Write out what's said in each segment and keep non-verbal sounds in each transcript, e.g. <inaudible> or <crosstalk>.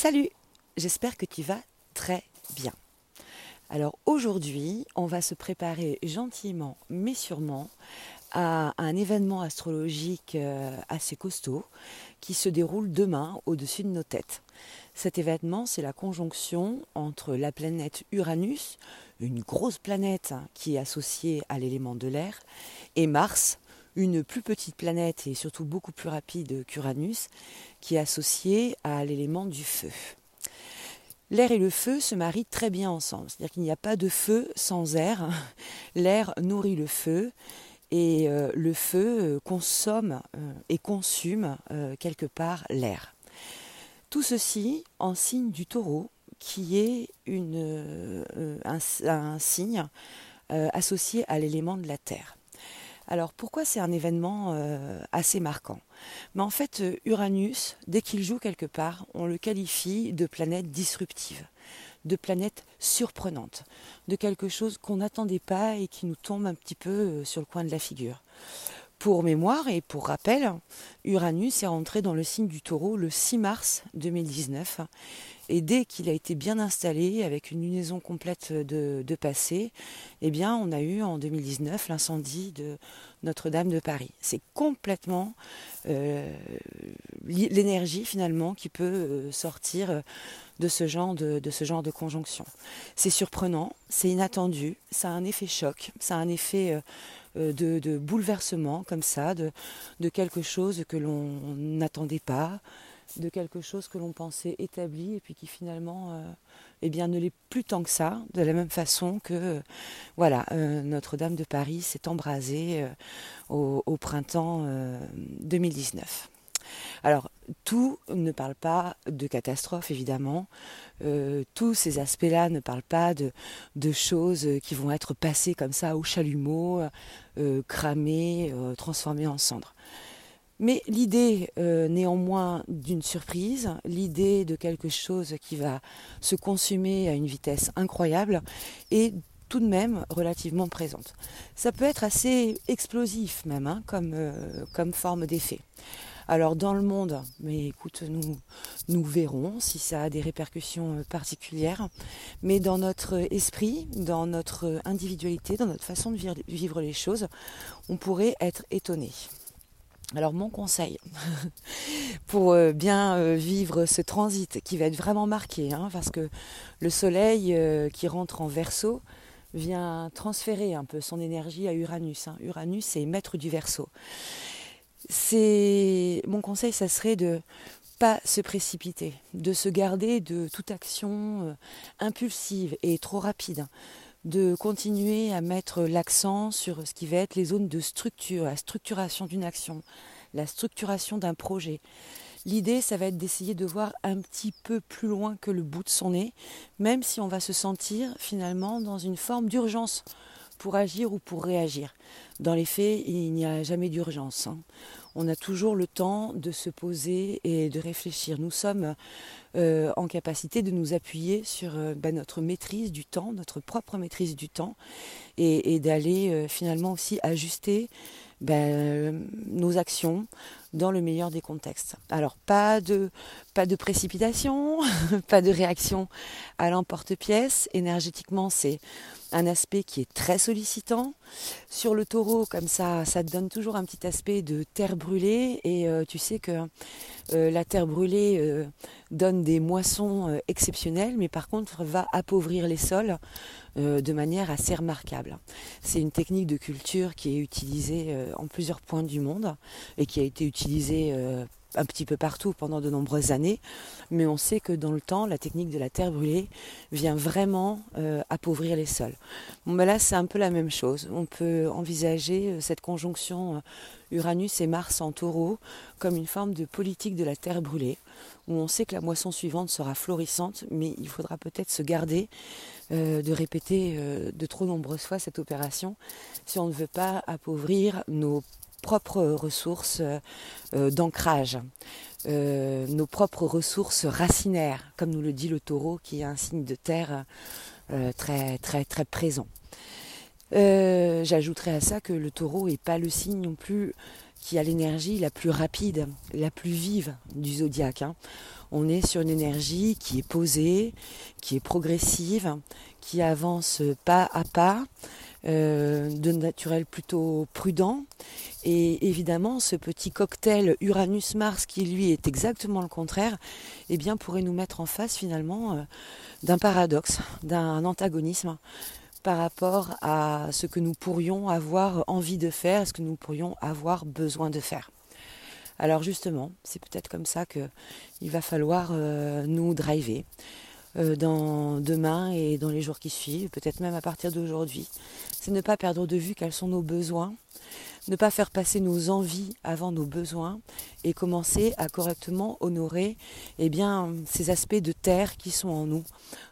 Salut, j'espère que tu vas très bien. Alors aujourd'hui, on va se préparer gentiment mais sûrement à un événement astrologique euh, assez costaud qui se déroule demain au-dessus de nos têtes. Cet événement, c'est la conjonction entre la planète Uranus, une grosse planète qui est associée à l'élément de l'air, et Mars, une plus petite planète et surtout beaucoup plus rapide qu'Uranus, qui est associée à l'élément du feu. L'air et le feu se marient très bien ensemble, c'est-à-dire qu'il n'y a pas de feu sans air. <laughs> L'air nourrit le feu et euh, le feu euh, consomme euh, et consume quelque part l'air. Tout ceci en signe du taureau, qui est un, signe associé à l'élément de la terre. Alors pourquoi c'est un événement euh, assez marquant? Mais en fait, euh, Uranus, dès qu'il joue quelque part, on le qualifie de planète disruptive, de planète surprenante, de quelque chose qu'on n'attendait pas et qui nous tombe un petit peu euh, sur le coin de la figure. Pour mémoire et pour rappel, Uranus est rentré dans le signe du taureau le 6 mars 2019 et dès qu'il a été bien installé, avec une lunaison complète de, de passé, eh bien, on a eu en 2019 l'incendie de Notre-Dame de Paris. C'est complètement euh, l'énergie finalement qui peut euh, sortir de ce genre de, de ce genre de conjonction. C'est surprenant, c'est inattendu, ça a un effet choc, ça a un effet euh, de, de, bouleversement comme ça, de, de quelque chose que l'on n'attendait pas de quelque chose que l'on pensait établi et puis qui finalement euh, eh bien, ne l'est plus tant que ça, de la même façon que euh, voilà, euh, Notre-Dame de Paris s'est embrasée au, au, printemps 2019. Tout ne parle pas de catastrophe, évidemment. tous ces aspects-là ne parlent pas de, choses qui vont être passées comme ça au chalumeau, cramées, transformées en cendres. Mais l'idée euh, néanmoins d'une surprise, l'idée de quelque chose qui va se consumer à une vitesse incroyable est tout de même relativement présente. Ça peut être assez explosif même hein, euh, comme forme d'effet. Alors dans le monde, mais écoute, nous, nous verrons si ça a des répercussions euh, particulières, mais dans notre esprit, dans notre individualité, dans notre façon de vivre les choses, on pourrait être étonné. Alors mon conseil <laughs> pour euh, bien euh, vivre ce transit qui va être vraiment marqué, hein, parce que le soleil qui rentre en verso vient transférer un peu son énergie à Uranus. Hein. Uranus est maître du verso. C'est mon conseil, ça serait de pas se précipiter, de se garder de toute action impulsive et trop rapide de continuer à mettre l'accent sur ce qui va être les zones de structure, la structuration d'une action, la structuration d'un projet. L'idée, ça va être d'essayer de voir un petit peu plus loin que le bout de son nez, même si on va se sentir finalement dans une forme d'urgence pour agir ou pour réagir. Dans les faits, il n'y a jamais d'urgence. Hein. On a toujours le temps de se poser et de réfléchir. Nous sommes euh, en capacité de nous appuyer sur euh, bah, notre maîtrise du temps, notre propre maîtrise du temps, et, d'aller euh, finalement aussi ajuster bah, nos actions dans le meilleur des contextes. Alors pas de, pas de précipitation, <laughs> pas de réaction à l'emporte-pièce. Énergétiquement, c'est un aspect qui est très sollicitant. Sur le taureau, comme ça, ça donne toujours un petit aspect de terre brûlée. Et euh, tu sais que euh, la terre brûlée euh, donne des moissons exceptionnelles, mais par contre va appauvrir les sols de manière assez remarquable. C'est une technique de culture qui est utilisée en plusieurs points du monde et qui a été utilisée un petit peu partout pendant de nombreuses années, mais on sait que dans le temps, la technique de la terre brûlée vient vraiment euh, appauvrir les sols. Ben là, c'est un peu la même chose. On peut envisager euh, cette conjonction euh, Uranus et Mars en taureau comme une forme de politique de la terre brûlée, où on sait que la moisson suivante sera florissante, mais il faudra peut-être se garder de répéter de trop nombreuses fois cette opération si on ne veut pas appauvrir nos propres ressources euh, d'ancrage, euh, nos propres ressources racinaires, comme nous le dit le taureau, qui est un signe de terre euh, très très très présent. J'ajouterai à ça que le taureau n'est pas le signe non plus qui a l'énergie la plus rapide, la plus vive du zodiaque. Hein. On est sur une énergie qui est posée, qui est progressive, qui avance pas à pas, euh, de naturel plutôt prudent. Et évidemment, ce petit cocktail Uranus-Mars, qui lui est exactement le contraire, eh bien, pourrait nous mettre en face finalement euh, d'un paradoxe, d'un antagonisme par rapport à ce que nous pourrions avoir envie de faire, ce que nous pourrions avoir besoin de faire. Alors justement, c'est peut-être comme ça qu'il va falloir euh, nous driver dans demain et dans les jours qui suivent, peut-être même à partir d'aujourd'hui. C'est ne pas perdre de vue quels sont nos besoins, ne pas faire passer nos envies avant nos besoins et commencer à correctement honorer eh bien, ces aspects de terre qui sont en nous,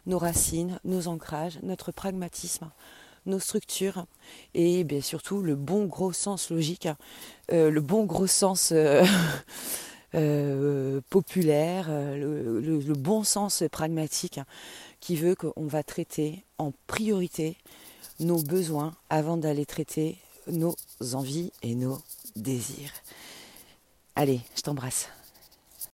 nos racines, nos ancrages, notre pragmatisme, nos structures et bien surtout le bon gros sens logique, euh, le bon gros sens euh, <laughs> euh, populaire, le, le, bon sens pragmatique qui veut qu'on va traiter en priorité nos besoins avant d'aller traiter nos envies et nos désirs. Allez, je t'embrasse.